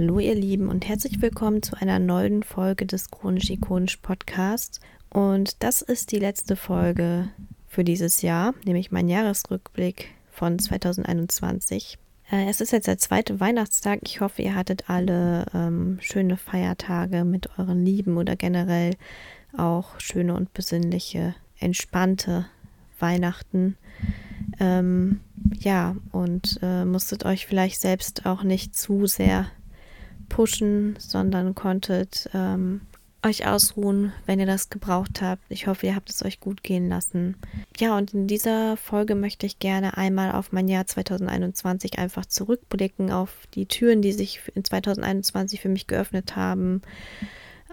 Hallo ihr Lieben und herzlich willkommen zu einer neuen Folge des Chronisch Ikonisch Podcasts. Und das ist die letzte Folge für dieses Jahr, nämlich mein Jahresrückblick von 2021. Äh, es ist jetzt der zweite Weihnachtstag. Ich hoffe, ihr hattet alle ähm, schöne Feiertage mit euren Lieben oder generell auch schöne und besinnliche, entspannte Weihnachten. Ähm, ja, und äh, musstet euch vielleicht selbst auch nicht zu sehr pushen, sondern konntet ähm, euch ausruhen, wenn ihr das gebraucht habt. Ich hoffe, ihr habt es euch gut gehen lassen. Ja, und in dieser Folge möchte ich gerne einmal auf mein Jahr 2021 einfach zurückblicken, auf die Türen, die sich in 2021 für mich geöffnet haben,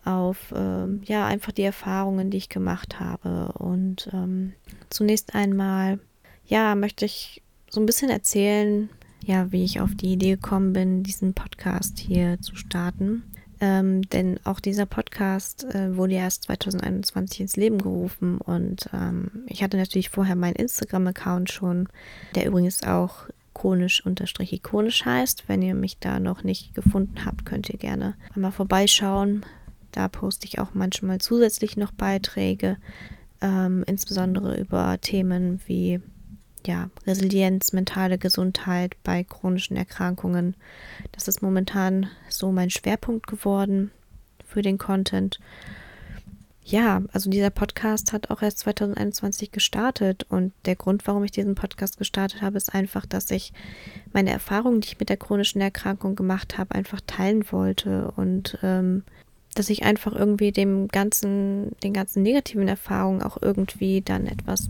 auf ähm, ja einfach die Erfahrungen, die ich gemacht habe. Und ähm, zunächst einmal ja, möchte ich so ein bisschen erzählen, ja, wie ich auf die Idee gekommen bin, diesen Podcast hier zu starten. Ähm, denn auch dieser Podcast äh, wurde erst 2021 ins Leben gerufen und ähm, ich hatte natürlich vorher meinen Instagram-Account schon, der übrigens auch konisch-ikonisch heißt. Wenn ihr mich da noch nicht gefunden habt, könnt ihr gerne einmal vorbeischauen. Da poste ich auch manchmal zusätzlich noch Beiträge, ähm, insbesondere über Themen wie ja, Resilienz, mentale Gesundheit bei chronischen Erkrankungen. Das ist momentan so mein Schwerpunkt geworden für den Content. Ja, also dieser Podcast hat auch erst 2021 gestartet und der Grund, warum ich diesen Podcast gestartet habe, ist einfach, dass ich meine Erfahrungen, die ich mit der chronischen Erkrankung gemacht habe, einfach teilen wollte und ähm, dass ich einfach irgendwie dem ganzen, den ganzen negativen Erfahrungen auch irgendwie dann etwas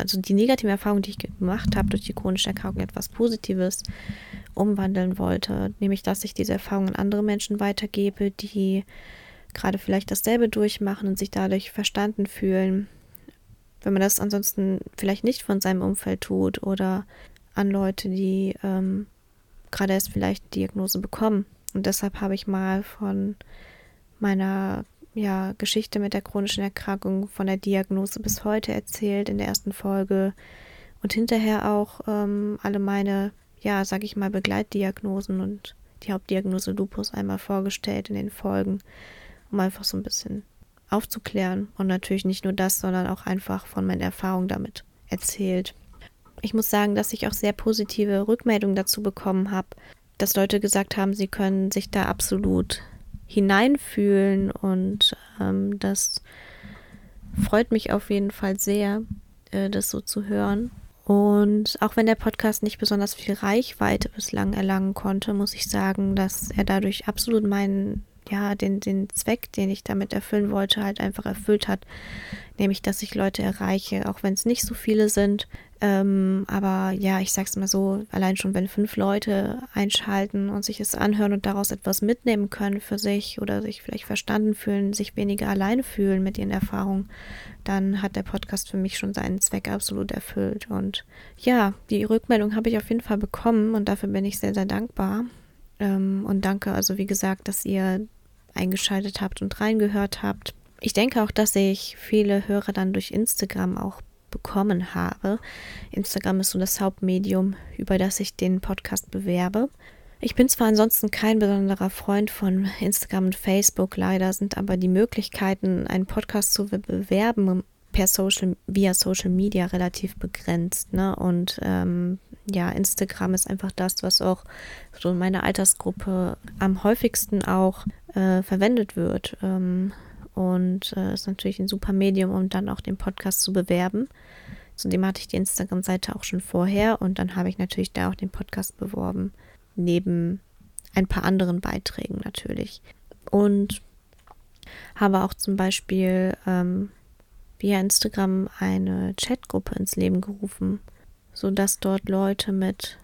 also die negative Erfahrung, die ich gemacht habe durch die chronische Erkrankung, etwas Positives umwandeln wollte. Nämlich, dass ich diese Erfahrung an andere Menschen weitergebe, die gerade vielleicht dasselbe durchmachen und sich dadurch verstanden fühlen. Wenn man das ansonsten vielleicht nicht von seinem Umfeld tut oder an Leute, die ähm, gerade erst vielleicht Diagnose bekommen. Und deshalb habe ich mal von meiner ja, Geschichte mit der chronischen Erkrankung von der Diagnose bis heute erzählt in der ersten Folge und hinterher auch ähm, alle meine, ja, sag ich mal, Begleitdiagnosen und die Hauptdiagnose Lupus einmal vorgestellt in den Folgen, um einfach so ein bisschen aufzuklären und natürlich nicht nur das, sondern auch einfach von meinen Erfahrungen damit erzählt. Ich muss sagen, dass ich auch sehr positive Rückmeldungen dazu bekommen habe, dass Leute gesagt haben, sie können sich da absolut hineinfühlen und ähm, das freut mich auf jeden Fall sehr, äh, das so zu hören. Und auch wenn der Podcast nicht besonders viel Reichweite bislang erlangen konnte, muss ich sagen, dass er dadurch absolut meinen, ja, den, den Zweck, den ich damit erfüllen wollte, halt einfach erfüllt hat. Nämlich, dass ich Leute erreiche, auch wenn es nicht so viele sind, ähm, aber ja, ich sag's mal so, allein schon, wenn fünf Leute einschalten und sich es anhören und daraus etwas mitnehmen können für sich oder sich vielleicht verstanden fühlen, sich weniger alleine fühlen mit ihren Erfahrungen, dann hat der Podcast für mich schon seinen Zweck absolut erfüllt. Und ja, die Rückmeldung habe ich auf jeden Fall bekommen und dafür bin ich sehr, sehr dankbar. Ähm, und danke also, wie gesagt, dass ihr eingeschaltet habt und reingehört habt. Ich denke auch, dass ich viele Hörer dann durch Instagram auch bekommen habe. Instagram ist so das Hauptmedium, über das ich den Podcast bewerbe. Ich bin zwar ansonsten kein besonderer Freund von Instagram und Facebook, leider sind aber die Möglichkeiten, einen Podcast zu bewerben per Social, via Social Media relativ begrenzt. Ne? Und ähm, ja, Instagram ist einfach das, was auch so in meiner Altersgruppe am häufigsten auch äh, verwendet wird. Ähm, und äh, ist natürlich ein super Medium, um dann auch den Podcast zu bewerben. Zudem hatte ich die Instagram-Seite auch schon vorher und dann habe ich natürlich da auch den Podcast beworben, neben ein paar anderen Beiträgen natürlich. Und habe auch zum Beispiel ähm, via Instagram eine Chatgruppe ins Leben gerufen, sodass dort Leute mit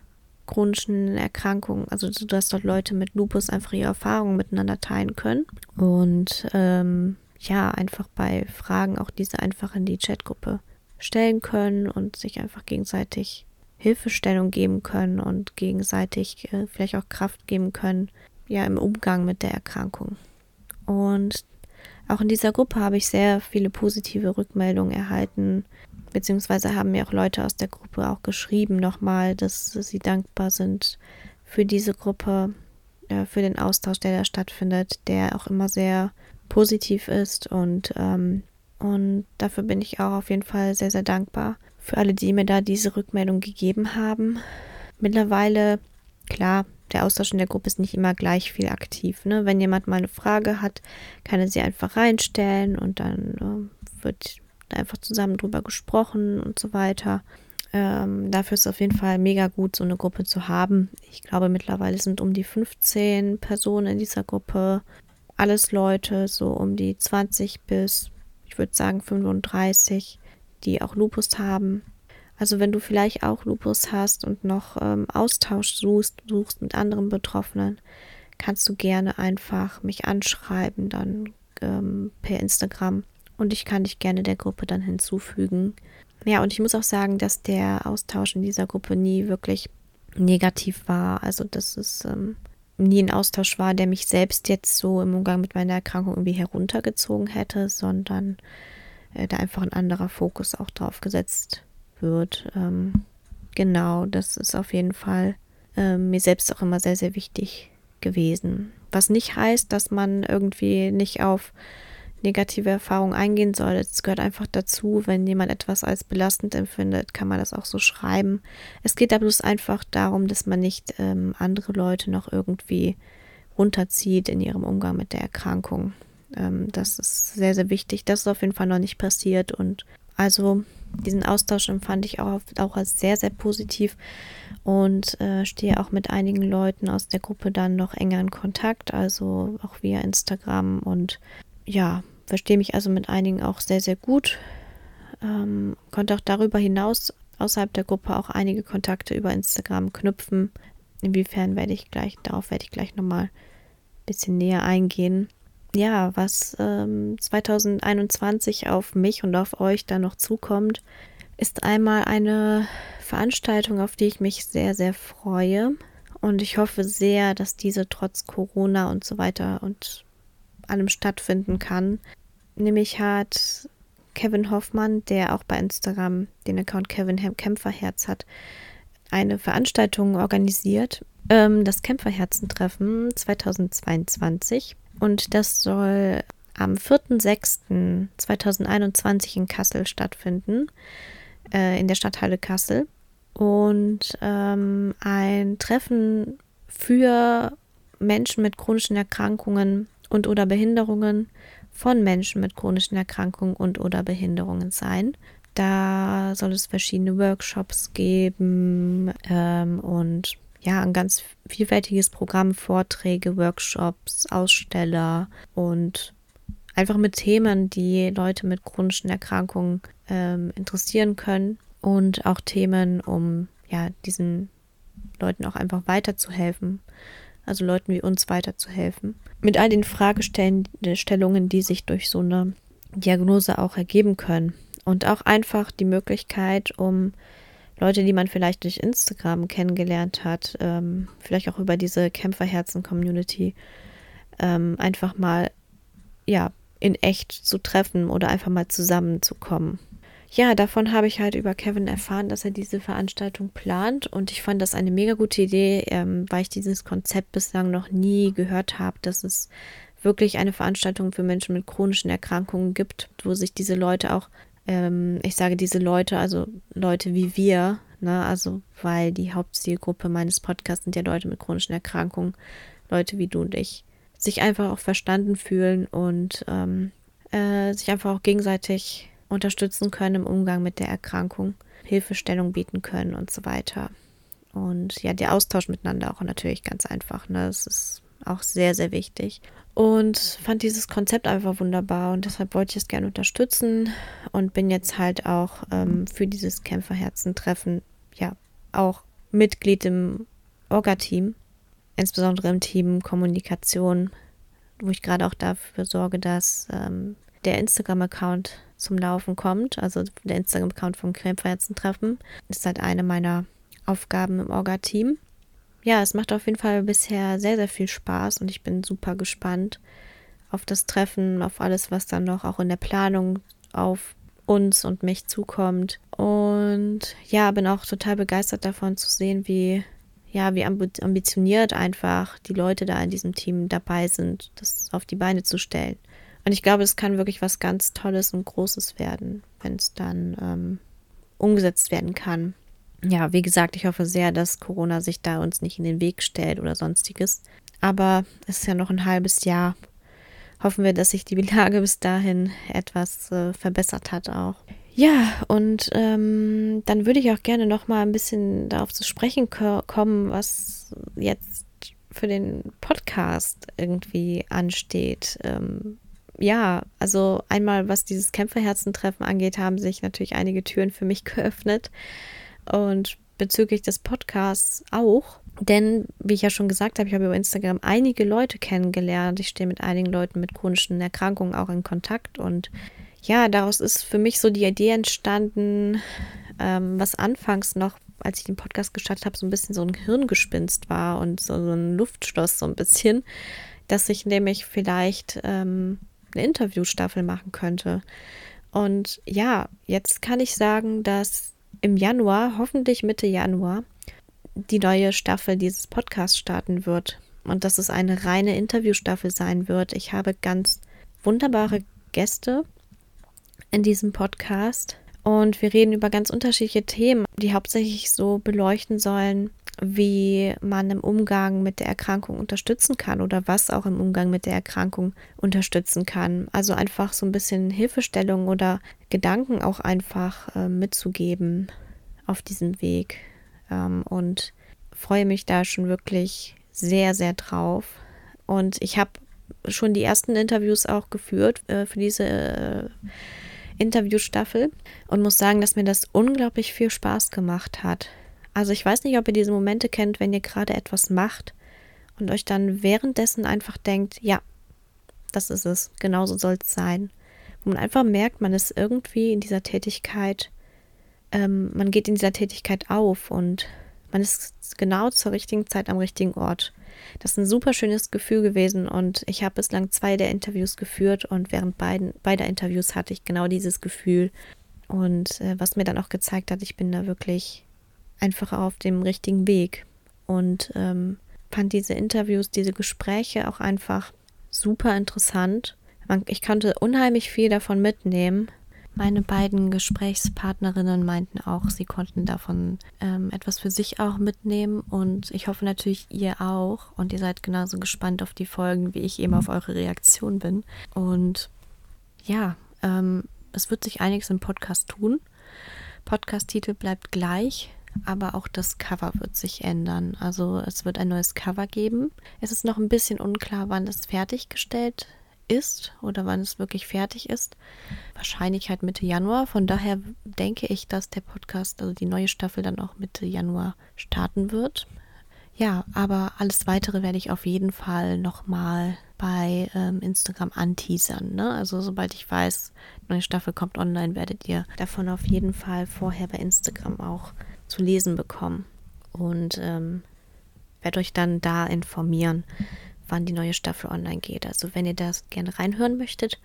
chronischen Erkrankungen, also dass dort Leute mit Lupus einfach ihre Erfahrungen miteinander teilen können. Und ähm, ja, einfach bei Fragen auch diese einfach in die Chatgruppe stellen können und sich einfach gegenseitig Hilfestellung geben können und gegenseitig äh, vielleicht auch Kraft geben können, ja, im Umgang mit der Erkrankung. Und auch in dieser Gruppe habe ich sehr viele positive Rückmeldungen erhalten, beziehungsweise haben mir auch Leute aus der Gruppe auch geschrieben nochmal, dass sie dankbar sind für diese Gruppe, äh, für den Austausch, der da stattfindet, der auch immer sehr positiv ist und, ähm, und dafür bin ich auch auf jeden Fall sehr, sehr dankbar für alle, die mir da diese Rückmeldung gegeben haben. Mittlerweile, klar, der Austausch in der Gruppe ist nicht immer gleich viel aktiv. Ne? Wenn jemand mal eine Frage hat, kann er sie einfach reinstellen und dann äh, wird einfach zusammen drüber gesprochen und so weiter. Ähm, dafür ist es auf jeden Fall mega gut, so eine Gruppe zu haben. Ich glaube, mittlerweile sind um die 15 Personen in dieser Gruppe. Alles Leute, so um die 20 bis, ich würde sagen, 35, die auch Lupus haben. Also wenn du vielleicht auch Lupus hast und noch ähm, Austausch suchst, suchst mit anderen Betroffenen, kannst du gerne einfach mich anschreiben, dann ähm, per Instagram. Und ich kann dich gerne der Gruppe dann hinzufügen. Ja, und ich muss auch sagen, dass der Austausch in dieser Gruppe nie wirklich negativ war. Also, dass es ähm, nie ein Austausch war, der mich selbst jetzt so im Umgang mit meiner Erkrankung irgendwie heruntergezogen hätte, sondern äh, da einfach ein anderer Fokus auch drauf gesetzt wird. Ähm, genau, das ist auf jeden Fall äh, mir selbst auch immer sehr, sehr wichtig gewesen. Was nicht heißt, dass man irgendwie nicht auf negative Erfahrungen eingehen soll. Es gehört einfach dazu, wenn jemand etwas als belastend empfindet, kann man das auch so schreiben. Es geht da bloß einfach darum, dass man nicht ähm, andere Leute noch irgendwie runterzieht in ihrem Umgang mit der Erkrankung. Ähm, das ist sehr, sehr wichtig. Das ist auf jeden Fall noch nicht passiert und also diesen Austausch empfand ich auch, auch als sehr, sehr positiv und äh, stehe auch mit einigen Leuten aus der Gruppe dann noch enger in Kontakt, also auch via Instagram und ja, verstehe mich also mit einigen auch sehr, sehr gut. Ähm, konnte auch darüber hinaus außerhalb der Gruppe auch einige Kontakte über Instagram knüpfen. Inwiefern werde ich gleich, darauf werde ich gleich nochmal ein bisschen näher eingehen ja, was ähm, 2021 auf mich und auf euch dann noch zukommt, ist einmal eine Veranstaltung, auf die ich mich sehr, sehr freue. Und ich hoffe sehr, dass diese trotz Corona und so weiter und allem stattfinden kann. Nämlich hat Kevin Hoffmann, der auch bei Instagram den Account Kevin Kämpferherz hat, eine Veranstaltung organisiert. Ähm, das Kämpferherzentreffen 2022 und das soll am 4.6.2021 in Kassel stattfinden, äh, in der Stadthalle Kassel. Und ähm, ein Treffen für Menschen mit chronischen Erkrankungen und oder Behinderungen von Menschen mit chronischen Erkrankungen und oder Behinderungen sein. Da soll es verschiedene Workshops geben ähm, und ja, ein ganz vielfältiges Programm, Vorträge, Workshops, Aussteller und einfach mit Themen, die Leute mit chronischen Erkrankungen ähm, interessieren können und auch Themen, um ja diesen Leuten auch einfach weiterzuhelfen, also Leuten wie uns weiterzuhelfen. Mit all den Fragestellungen, die sich durch so eine Diagnose auch ergeben können und auch einfach die Möglichkeit, um Leute, die man vielleicht durch Instagram kennengelernt hat, ähm, vielleicht auch über diese Kämpferherzen-Community, ähm, einfach mal, ja, in echt zu treffen oder einfach mal zusammenzukommen. Ja, davon habe ich halt über Kevin erfahren, dass er diese Veranstaltung plant. Und ich fand das eine mega gute Idee, ähm, weil ich dieses Konzept bislang noch nie gehört habe, dass es wirklich eine Veranstaltung für Menschen mit chronischen Erkrankungen gibt, wo sich diese Leute auch ähm, ich sage diese Leute, also Leute wie wir, ne, also weil die Hauptzielgruppe meines Podcasts sind ja Leute mit chronischen Erkrankungen, Leute wie du und ich, sich einfach auch verstanden fühlen und ähm, äh, sich einfach auch gegenseitig unterstützen können im Umgang mit der Erkrankung, Hilfestellung bieten können und so weiter. Und ja, der Austausch miteinander auch natürlich ganz einfach. Ne? Das ist auch sehr, sehr wichtig und fand dieses Konzept einfach wunderbar und deshalb wollte ich es gerne unterstützen und bin jetzt halt auch ähm, für dieses Kämpferherzen-Treffen ja auch Mitglied im Orga-Team, insbesondere im Team Kommunikation, wo ich gerade auch dafür sorge, dass ähm, der Instagram-Account zum Laufen kommt, also der Instagram-Account vom Kämpferherzen-Treffen, ist halt eine meiner Aufgaben im Orga-Team ja, es macht auf jeden Fall bisher sehr, sehr viel Spaß und ich bin super gespannt auf das Treffen, auf alles, was dann noch auch in der Planung auf uns und mich zukommt. Und ja, bin auch total begeistert davon zu sehen, wie ja, wie ambitioniert einfach die Leute da in diesem Team dabei sind, das auf die Beine zu stellen. Und ich glaube, es kann wirklich was ganz Tolles und Großes werden, wenn es dann ähm, umgesetzt werden kann. Ja, wie gesagt, ich hoffe sehr, dass Corona sich da uns nicht in den Weg stellt oder sonstiges. Aber es ist ja noch ein halbes Jahr. Hoffen wir, dass sich die Lage bis dahin etwas äh, verbessert hat auch. Ja, und ähm, dann würde ich auch gerne noch mal ein bisschen darauf zu sprechen kommen, was jetzt für den Podcast irgendwie ansteht. Ähm, ja, also einmal, was dieses Kämpferherzentreffen angeht, haben sich natürlich einige Türen für mich geöffnet. Und bezüglich des Podcasts auch. Denn, wie ich ja schon gesagt habe, ich habe über Instagram einige Leute kennengelernt. Ich stehe mit einigen Leuten mit chronischen Erkrankungen auch in Kontakt und ja, daraus ist für mich so die Idee entstanden, ähm, was anfangs noch, als ich den Podcast gestartet habe, so ein bisschen so ein Hirngespinst war und so, so ein Luftschloss so ein bisschen, dass ich nämlich vielleicht ähm, eine Interviewstaffel machen könnte. Und ja, jetzt kann ich sagen, dass im Januar, hoffentlich Mitte Januar, die neue Staffel dieses Podcasts starten wird und dass es eine reine Interviewstaffel sein wird. Ich habe ganz wunderbare Gäste in diesem Podcast. Und wir reden über ganz unterschiedliche Themen, die hauptsächlich so beleuchten sollen, wie man im Umgang mit der Erkrankung unterstützen kann oder was auch im Umgang mit der Erkrankung unterstützen kann. Also einfach so ein bisschen Hilfestellung oder Gedanken auch einfach äh, mitzugeben auf diesem Weg. Ähm, und freue mich da schon wirklich sehr, sehr drauf. Und ich habe schon die ersten Interviews auch geführt äh, für diese äh, Interviewstaffel und muss sagen, dass mir das unglaublich viel Spaß gemacht hat. Also ich weiß nicht, ob ihr diese Momente kennt, wenn ihr gerade etwas macht und euch dann währenddessen einfach denkt, ja, das ist es, genauso soll es sein. Wo man einfach merkt, man ist irgendwie in dieser Tätigkeit, ähm, man geht in dieser Tätigkeit auf und man ist genau zur richtigen Zeit am richtigen Ort. Das ist ein super schönes Gefühl gewesen und ich habe bislang zwei der Interviews geführt und während beiden, beider Interviews hatte ich genau dieses Gefühl. Und äh, was mir dann auch gezeigt hat, ich bin da wirklich einfach auf dem richtigen Weg und ähm, fand diese Interviews, diese Gespräche auch einfach super interessant. ich konnte unheimlich viel davon mitnehmen meine beiden Gesprächspartnerinnen meinten auch, sie konnten davon ähm, etwas für sich auch mitnehmen und ich hoffe natürlich ihr auch und ihr seid genauso gespannt auf die Folgen, wie ich eben auf eure Reaktion bin. Und ja, ähm, es wird sich einiges im Podcast tun. Podcast-Titel bleibt gleich, aber auch das Cover wird sich ändern. Also es wird ein neues Cover geben. Es ist noch ein bisschen unklar, wann das fertiggestellt ist oder wann es wirklich fertig ist. Wahrscheinlich halt Mitte Januar. Von daher denke ich, dass der Podcast, also die neue Staffel, dann auch Mitte Januar starten wird. Ja, aber alles weitere werde ich auf jeden Fall nochmal bei ähm, Instagram anteasern. Ne? Also sobald ich weiß, neue Staffel kommt online, werdet ihr davon auf jeden Fall vorher bei Instagram auch zu lesen bekommen. Und ähm, werde euch dann da informieren wann die neue Staffel online geht. Also wenn ihr das gerne reinhören möchtet,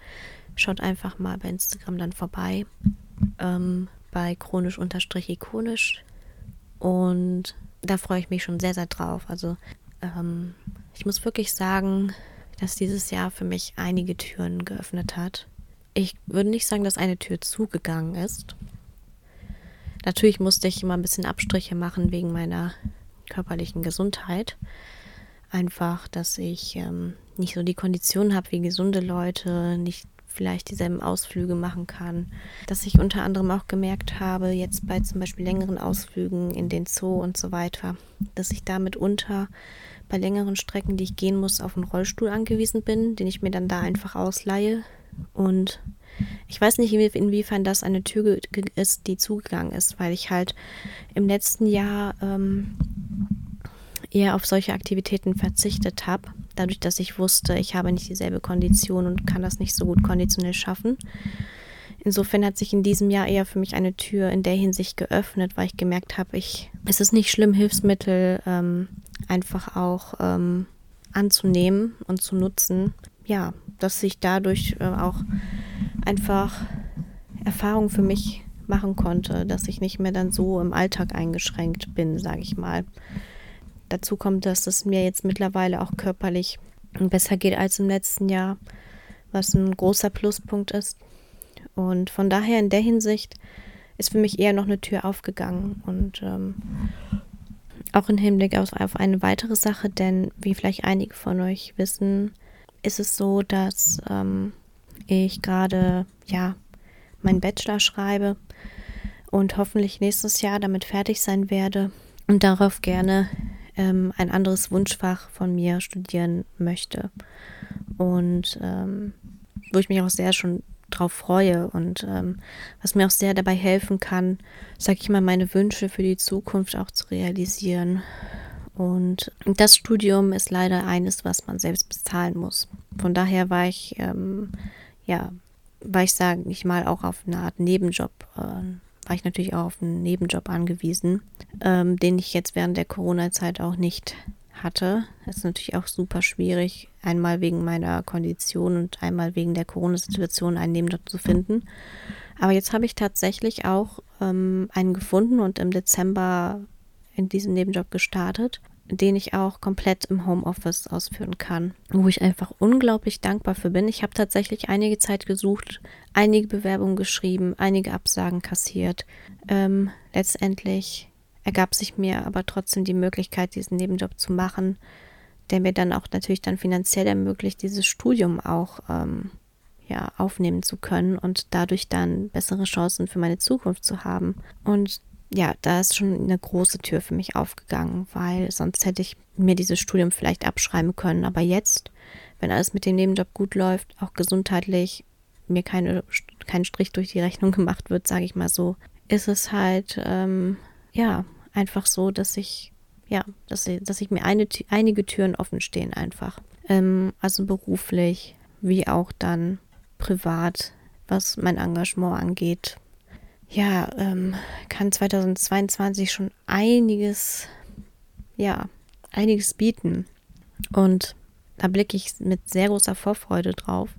schaut einfach mal bei Instagram dann vorbei. Ähm, bei chronisch-ikonisch. Und da freue ich mich schon sehr, sehr drauf. Also ähm, ich muss wirklich sagen, dass dieses Jahr für mich einige Türen geöffnet hat. Ich würde nicht sagen, dass eine Tür zugegangen ist. Natürlich musste ich immer ein bisschen Abstriche machen wegen meiner körperlichen Gesundheit einfach, dass ich ähm, nicht so die Kondition habe wie gesunde Leute, nicht vielleicht dieselben Ausflüge machen kann. Dass ich unter anderem auch gemerkt habe, jetzt bei zum Beispiel längeren Ausflügen in den Zoo und so weiter, dass ich damit unter bei längeren Strecken, die ich gehen muss, auf einen Rollstuhl angewiesen bin, den ich mir dann da einfach ausleihe. Und ich weiß nicht, inwiefern das eine Tür ist, die zugegangen ist, weil ich halt im letzten Jahr ähm, eher auf solche Aktivitäten verzichtet habe, dadurch, dass ich wusste, ich habe nicht dieselbe Kondition und kann das nicht so gut konditionell schaffen. Insofern hat sich in diesem Jahr eher für mich eine Tür in der Hinsicht geöffnet, weil ich gemerkt habe, ich, es ist nicht schlimm, Hilfsmittel ähm, einfach auch ähm, anzunehmen und zu nutzen. Ja, dass ich dadurch äh, auch einfach Erfahrung für mich machen konnte, dass ich nicht mehr dann so im Alltag eingeschränkt bin, sage ich mal. dazu kommt, dass es mir jetzt mittlerweile auch körperlich besser geht als im letzten Jahr, was ein großer Pluspunkt ist. Und von daher in der Hinsicht ist für mich eher noch eine Tür aufgegangen und ähm, auch im Hinblick auf, auf eine weitere Sache, denn wie vielleicht einige von euch wissen, ist es so, dass ähm, ich gerade ja meinen Bachelor schreibe und hoffentlich nächstes Jahr damit fertig sein werde und darauf gerne ähm, ein anderes Wunschfach von mir studieren möchte. Und ähm, wo ich mich auch sehr schon drauf freue und ähm, was mir auch sehr dabei helfen kann, sage ich mal, meine Wünsche für die Zukunft auch zu realisieren. Und das Studium ist leider eines, was man selbst bezahlen muss. Von daher war ich, ähm, ja, war ich, sage ich mal, auch auf eine Art Nebenjob, äh, war ich natürlich auch auf einen Nebenjob angewiesen, ähm, den ich jetzt während der Corona-Zeit auch nicht hatte. Das ist natürlich auch super schwierig, einmal wegen meiner Kondition und einmal wegen der Corona-Situation einen Nebenjob zu finden. Aber jetzt habe ich tatsächlich auch ähm, einen gefunden und im Dezember in diesen Nebenjob gestartet, den ich auch komplett im Homeoffice ausführen kann, wo ich einfach unglaublich dankbar für bin. Ich habe tatsächlich einige Zeit gesucht, einige Bewerbungen geschrieben, einige Absagen kassiert. Ähm, letztendlich ergab sich mir aber trotzdem die Möglichkeit, diesen Nebenjob zu machen, der mir dann auch natürlich dann finanziell ermöglicht, dieses Studium auch ähm, ja, aufnehmen zu können und dadurch dann bessere Chancen für meine Zukunft zu haben. Und ja, da ist schon eine große Tür für mich aufgegangen, weil sonst hätte ich mir dieses Studium vielleicht abschreiben können. Aber jetzt, wenn alles mit dem Nebenjob gut läuft, auch gesundheitlich mir keine, kein Strich durch die Rechnung gemacht wird, sage ich mal so, ist es halt ähm, ja, einfach so, dass ich, ja, dass, dass ich mir eine, einige Türen offen stehen einfach. Ähm, also beruflich wie auch dann privat, was mein Engagement angeht. Ja, ähm, kann 2022 schon einiges, ja, einiges bieten. Und da blicke ich mit sehr großer Vorfreude drauf.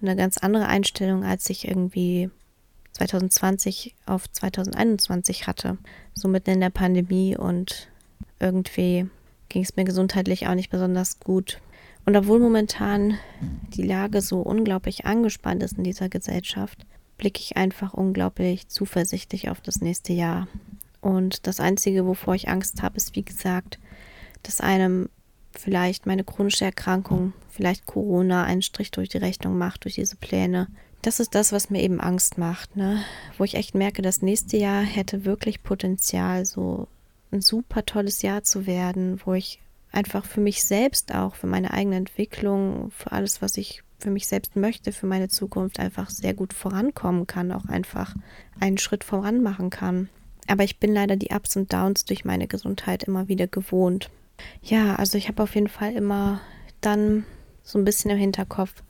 Eine ganz andere Einstellung, als ich irgendwie 2020 auf 2021 hatte, so mitten in der Pandemie und irgendwie ging es mir gesundheitlich auch nicht besonders gut. Und obwohl momentan die Lage so unglaublich angespannt ist in dieser Gesellschaft, blicke ich einfach unglaublich zuversichtlich auf das nächste Jahr. Und das Einzige, wovor ich Angst habe, ist, wie gesagt, dass einem vielleicht meine chronische Erkrankung, vielleicht Corona einen Strich durch die Rechnung macht, durch diese Pläne, das ist das, was mir eben Angst macht, ne? Wo ich echt merke, das nächste Jahr hätte wirklich Potenzial, so ein super tolles Jahr zu werden, wo ich einfach für mich selbst auch, für meine eigene Entwicklung, für alles, was ich für mich selbst möchte, für meine Zukunft einfach sehr gut vorankommen kann, auch einfach einen Schritt voran machen kann. Aber ich bin leider die Ups und Downs durch meine Gesundheit immer wieder gewohnt. Ja, also ich habe auf jeden Fall immer dann so ein bisschen im Hinterkopf,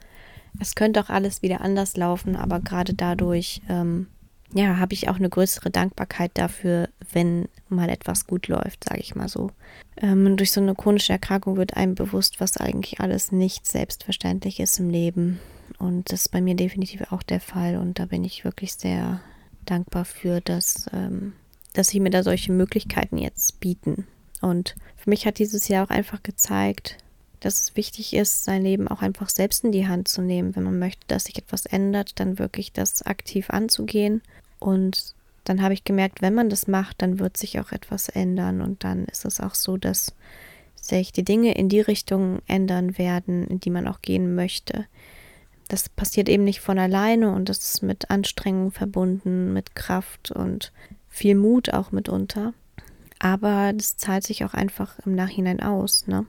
es könnte auch alles wieder anders laufen, aber gerade dadurch, ähm, ja, habe ich auch eine größere Dankbarkeit dafür, wenn mal etwas gut läuft, sage ich mal so. Ähm, durch so eine chronische Erkrankung wird einem bewusst, was eigentlich alles nicht selbstverständlich ist im Leben. Und das ist bei mir definitiv auch der Fall. Und da bin ich wirklich sehr dankbar für, dass, ähm, dass sie mir da solche Möglichkeiten jetzt bieten. Und für mich hat dieses Jahr auch einfach gezeigt, dass es wichtig ist, sein Leben auch einfach selbst in die Hand zu nehmen. Wenn man möchte, dass sich etwas ändert, dann wirklich das aktiv anzugehen. Und dann habe ich gemerkt, wenn man das macht, dann wird sich auch etwas ändern. Und dann ist es auch so, dass sich die Dinge in die Richtung ändern werden, in die man auch gehen möchte. Das passiert eben nicht von alleine und das ist mit Anstrengung verbunden, mit Kraft und viel Mut auch mitunter. Aber das zahlt sich auch einfach im Nachhinein aus, ne?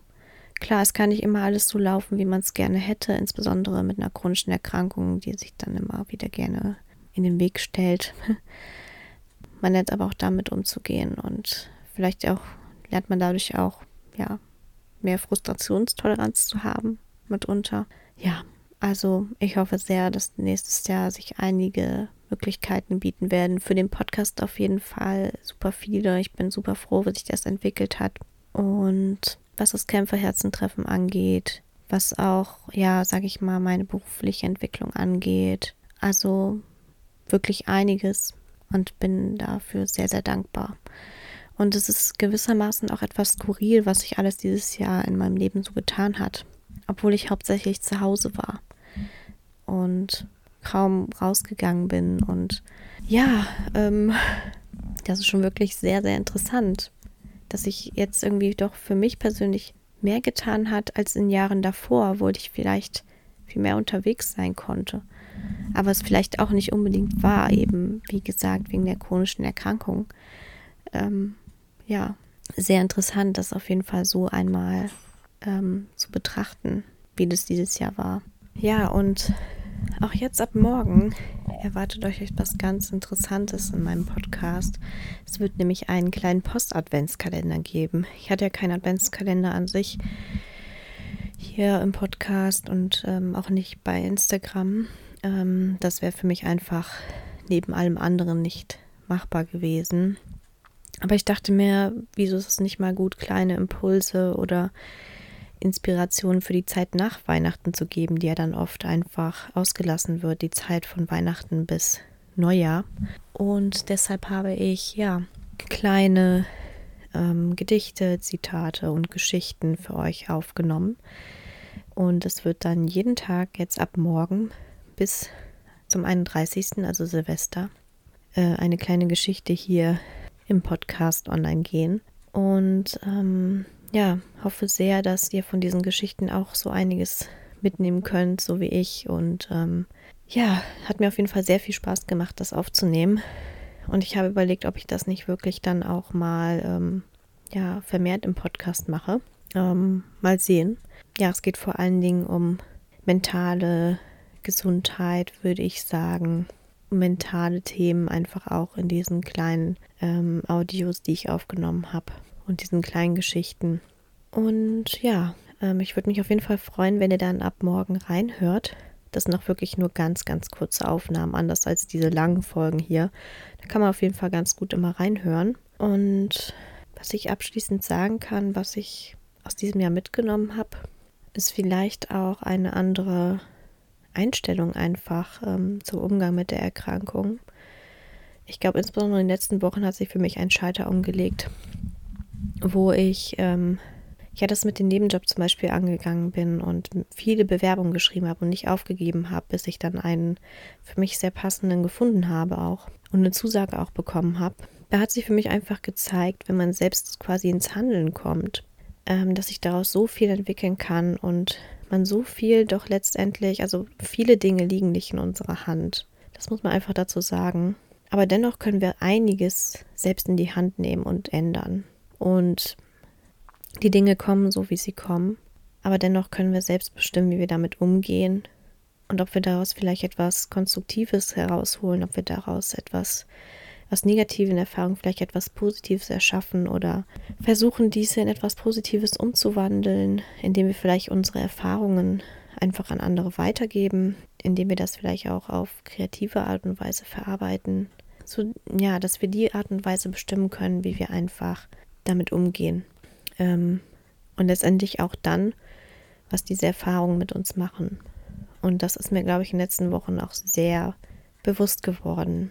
Klar, es kann nicht immer alles so laufen, wie man es gerne hätte, insbesondere mit einer chronischen Erkrankung, die sich dann immer wieder gerne in den Weg stellt. man lernt aber auch damit umzugehen und vielleicht auch lernt man dadurch auch, ja, mehr Frustrationstoleranz zu haben mitunter. Ja, also ich hoffe sehr, dass nächstes Jahr sich einige Möglichkeiten bieten werden. Für den Podcast auf jeden Fall super viele. Ich bin super froh, wie sich das entwickelt hat. Und was das Kämpferherzentreffen angeht, was auch, ja, sage ich mal, meine berufliche Entwicklung angeht. Also wirklich einiges und bin dafür sehr, sehr dankbar. Und es ist gewissermaßen auch etwas skurril, was sich alles dieses Jahr in meinem Leben so getan hat, obwohl ich hauptsächlich zu Hause war und kaum rausgegangen bin. Und ja, ähm, das ist schon wirklich sehr, sehr interessant, dass sich jetzt irgendwie doch für mich persönlich mehr getan hat als in Jahren davor, wo ich vielleicht viel mehr unterwegs sein konnte. Aber es vielleicht auch nicht unbedingt war, eben wie gesagt, wegen der chronischen Erkrankung. Ähm, ja, sehr interessant, das auf jeden Fall so einmal ähm, zu betrachten, wie das dieses Jahr war. Ja, und auch jetzt ab morgen erwartet euch etwas ganz Interessantes in meinem Podcast. Es wird nämlich einen kleinen Post-Adventskalender geben. Ich hatte ja keinen Adventskalender an sich hier im Podcast und ähm, auch nicht bei Instagram. Ähm, das wäre für mich einfach neben allem anderen nicht machbar gewesen. Aber ich dachte mir, wieso ist es nicht mal gut, kleine Impulse oder Inspiration für die Zeit nach Weihnachten zu geben, die ja dann oft einfach ausgelassen wird, die Zeit von Weihnachten bis Neujahr. Und deshalb habe ich ja kleine ähm, Gedichte, Zitate und Geschichten für euch aufgenommen. Und es wird dann jeden Tag jetzt ab morgen bis zum 31., also Silvester, äh, eine kleine Geschichte hier im Podcast online gehen. Und ähm, ja, hoffe sehr, dass ihr von diesen Geschichten auch so einiges mitnehmen könnt, so wie ich. Und ähm, ja, hat mir auf jeden Fall sehr viel Spaß gemacht, das aufzunehmen. Und ich habe überlegt, ob ich das nicht wirklich dann auch mal ähm, ja, vermehrt im Podcast mache. Ähm, mal sehen. Ja, es geht vor allen Dingen um mentale Gesundheit, würde ich sagen. Mentale Themen einfach auch in diesen kleinen ähm, Audios, die ich aufgenommen habe und diesen kleinen Geschichten. Und ja, ähm, ich würde mich auf jeden Fall freuen, wenn ihr dann ab morgen reinhört. Das sind auch wirklich nur ganz, ganz kurze Aufnahmen, anders als diese langen Folgen hier. Da kann man auf jeden Fall ganz gut immer reinhören. Und was ich abschließend sagen kann, was ich aus diesem Jahr mitgenommen habe, ist vielleicht auch eine andere Einstellung einfach ähm, zum Umgang mit der Erkrankung. Ich glaube, insbesondere in den letzten Wochen hat sich für mich ein Schalter umgelegt wo ich ähm, ja das mit dem Nebenjob zum Beispiel angegangen bin und viele Bewerbungen geschrieben habe und nicht aufgegeben habe, bis ich dann einen für mich sehr passenden gefunden habe auch und eine Zusage auch bekommen habe. Da hat sich für mich einfach gezeigt, wenn man selbst quasi ins Handeln kommt, ähm, dass sich daraus so viel entwickeln kann und man so viel doch letztendlich, also viele Dinge liegen nicht in unserer Hand. Das muss man einfach dazu sagen. Aber dennoch können wir einiges selbst in die Hand nehmen und ändern. Und die Dinge kommen so, wie sie kommen. Aber dennoch können wir selbst bestimmen, wie wir damit umgehen und ob wir daraus vielleicht etwas Konstruktives herausholen, ob wir daraus etwas aus negativen Erfahrungen vielleicht etwas Positives erschaffen oder versuchen, diese in etwas Positives umzuwandeln, indem wir vielleicht unsere Erfahrungen einfach an andere weitergeben, indem wir das vielleicht auch auf kreative Art und Weise verarbeiten. So, ja, dass wir die Art und Weise bestimmen können, wie wir einfach damit umgehen. Ähm, und letztendlich auch dann, was diese Erfahrungen mit uns machen. Und das ist mir, glaube ich, in den letzten Wochen auch sehr bewusst geworden,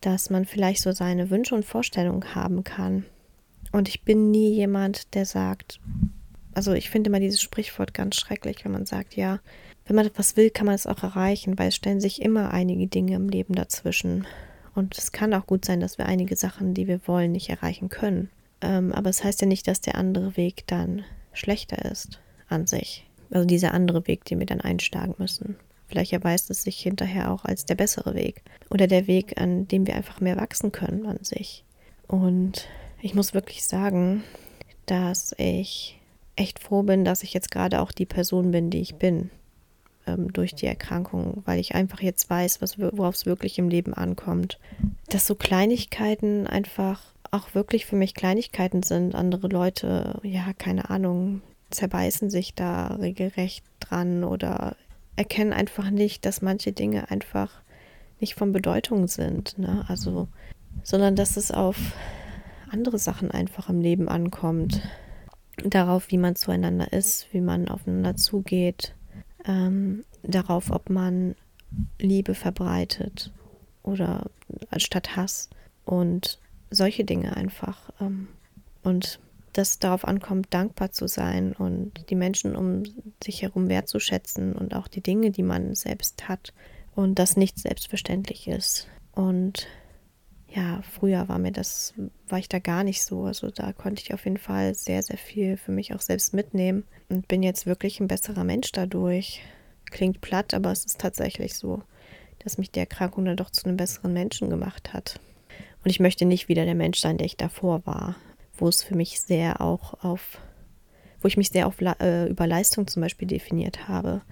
dass man vielleicht so seine Wünsche und Vorstellungen haben kann. Und ich bin nie jemand, der sagt, also ich finde immer dieses Sprichwort ganz schrecklich, wenn man sagt, ja, wenn man etwas will, kann man es auch erreichen, weil es stellen sich immer einige Dinge im Leben dazwischen. Und es kann auch gut sein, dass wir einige Sachen, die wir wollen, nicht erreichen können. Ähm, aber es das heißt ja nicht, dass der andere Weg dann schlechter ist an sich. Also dieser andere Weg, den wir dann einschlagen müssen. Vielleicht erweist es sich hinterher auch als der bessere Weg. Oder der Weg, an dem wir einfach mehr wachsen können an sich. Und ich muss wirklich sagen, dass ich echt froh bin, dass ich jetzt gerade auch die Person bin, die ich bin. Ähm, durch die Erkrankung, weil ich einfach jetzt weiß, worauf es wirklich im Leben ankommt. Dass so Kleinigkeiten einfach auch wirklich für mich Kleinigkeiten sind. Andere Leute, ja, keine Ahnung, zerbeißen sich da regelrecht dran oder erkennen einfach nicht, dass manche Dinge einfach nicht von Bedeutung sind. Ne? Also, sondern dass es auf andere Sachen einfach im Leben ankommt. Darauf, wie man zueinander ist, wie man aufeinander zugeht, ähm, darauf, ob man Liebe verbreitet oder anstatt Hass. Und solche Dinge einfach. Ähm, und dass darauf ankommt, dankbar zu sein und die Menschen um sich herum wertzuschätzen und auch die Dinge, die man selbst hat und das nicht selbstverständlich ist. Und ja, früher war mir das, war ich da gar nicht so. Also da konnte ich auf jeden Fall sehr, sehr viel für mich auch selbst mitnehmen und bin jetzt wirklich ein besserer Mensch dadurch. Klingt platt, aber es ist tatsächlich so, dass mich die Erkrankung dann doch zu einem besseren Menschen gemacht hat. Und ich möchte nicht wieder der Mensch sein, der ich davor war, wo es für mich sehr auch auf, wo ich mich sehr auf, äh, über Leistung zum Beispiel definiert habe,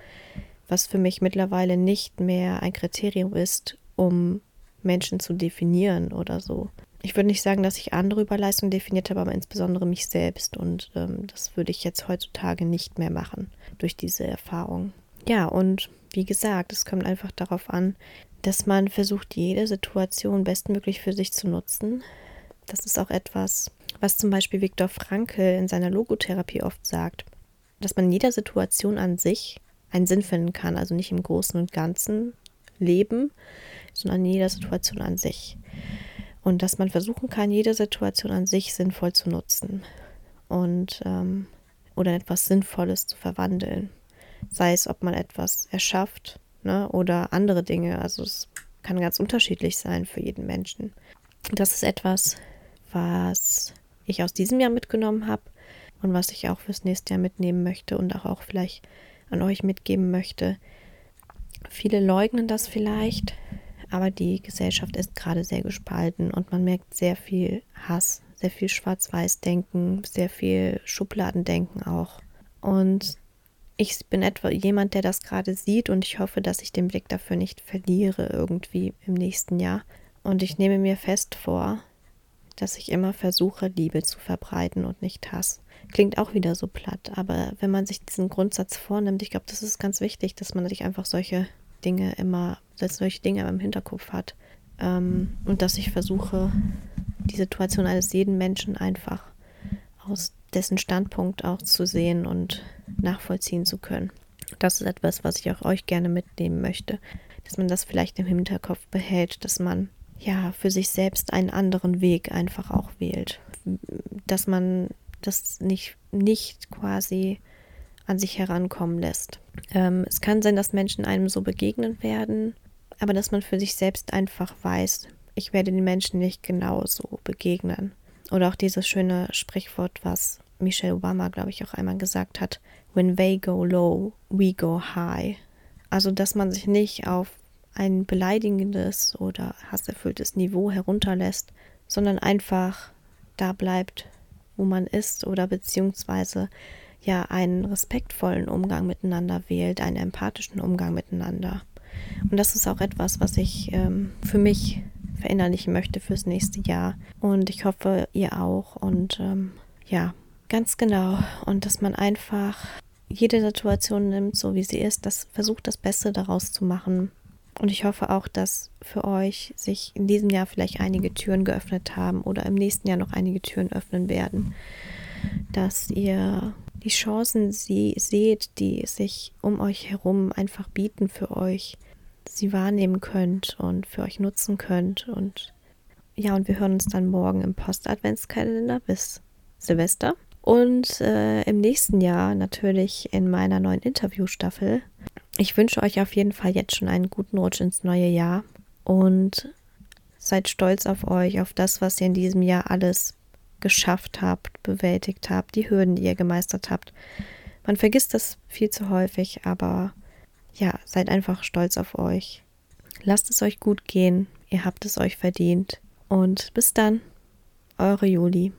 was für mich mittlerweile nicht mehr ein Kriterium ist, um Menschen zu definieren oder so. Ich würde nicht sagen, dass ich andere über Leistung definiert habe, aber insbesondere mich selbst. Und ähm, das würde ich jetzt heutzutage nicht mehr machen durch diese Erfahrung. Ja, und wie gesagt, es kommt einfach darauf an, dass man versucht, jede Situation bestmöglich für sich zu nutzen. Das ist auch etwas, was zum Beispiel Viktor Frankl in seiner Logotherapie oft sagt, dass man in jeder Situation an sich einen Sinn finden kann, also nicht im Großen und Ganzen leben, sondern in jeder Situation an sich. Und dass man versuchen kann, jede Situation an sich sinnvoll zu nutzen und ähm, oder etwas Sinnvolles zu verwandeln. Sei es, ob man etwas erschafft ne, oder andere Dinge. Also es kann ganz unterschiedlich sein für jeden Menschen. Das ist etwas, was ich aus diesem Jahr mitgenommen habe und was ich auch fürs nächste Jahr mitnehmen möchte und auch, auch vielleicht an euch mitgeben möchte. Viele leugnen das vielleicht, aber die Gesellschaft ist gerade sehr gespalten und man merkt sehr viel Hass, sehr viel Schwarz-Weiß-Denken, sehr viel Schubladendenken auch. Und ich bin etwa jemand, der das gerade sieht und ich hoffe, dass ich den Blick dafür nicht verliere irgendwie im nächsten Jahr. Und ich nehme mir fest vor, dass ich immer versuche, Liebe zu verbreiten und nicht Hass. Klingt auch wieder so platt, aber wenn man sich diesen Grundsatz vornimmt, ich glaube, das ist ganz wichtig, dass man sich einfach solche Dinge immer, dass solche Dinge im Hinterkopf hat. Ähm, und dass ich versuche, die Situation eines jeden Menschen einfach aus dessen Standpunkt auch zu sehen und nachvollziehen zu können. Das ist etwas, was ich auch euch gerne mitnehmen möchte, dass man das vielleicht im Hinterkopf behält, dass man ja für sich selbst einen anderen Weg einfach auch wählt, dass man das nicht nicht quasi an sich herankommen lässt. Ähm, es kann sein, dass Menschen einem so begegnen werden, aber dass man für sich selbst einfach weiß, ich werde den Menschen nicht genauso begegnen. Oder auch dieses schöne Sprichwort, was Michelle Obama, glaube ich, auch einmal gesagt hat, When they go low, we go high. Also, dass man sich nicht auf ein beleidigendes oder hasserfülltes Niveau herunterlässt, sondern einfach da bleibt, wo man ist oder beziehungsweise ja einen respektvollen Umgang miteinander wählt, einen empathischen Umgang miteinander. Und das ist auch etwas, was ich ähm, für mich verinnerlichen möchte fürs nächste Jahr. Und ich hoffe, ihr auch. Und ähm, ja, ganz genau. Und dass man einfach jede Situation nimmt, so wie sie ist, das versucht, das Beste daraus zu machen. Und ich hoffe auch, dass für euch sich in diesem Jahr vielleicht einige Türen geöffnet haben oder im nächsten Jahr noch einige Türen öffnen werden. Dass ihr die Chancen sie seht, die sich um euch herum einfach bieten für euch, sie wahrnehmen könnt und für euch nutzen könnt. Und ja, und wir hören uns dann morgen im Post-Adventskalender bis Silvester. Und äh, im nächsten Jahr natürlich in meiner neuen Interviewstaffel. Ich wünsche euch auf jeden Fall jetzt schon einen guten Rutsch ins neue Jahr und seid stolz auf euch, auf das, was ihr in diesem Jahr alles geschafft habt, bewältigt habt, die Hürden, die ihr gemeistert habt. Man vergisst das viel zu häufig, aber ja, seid einfach stolz auf euch. Lasst es euch gut gehen, ihr habt es euch verdient. Und bis dann, eure Juli.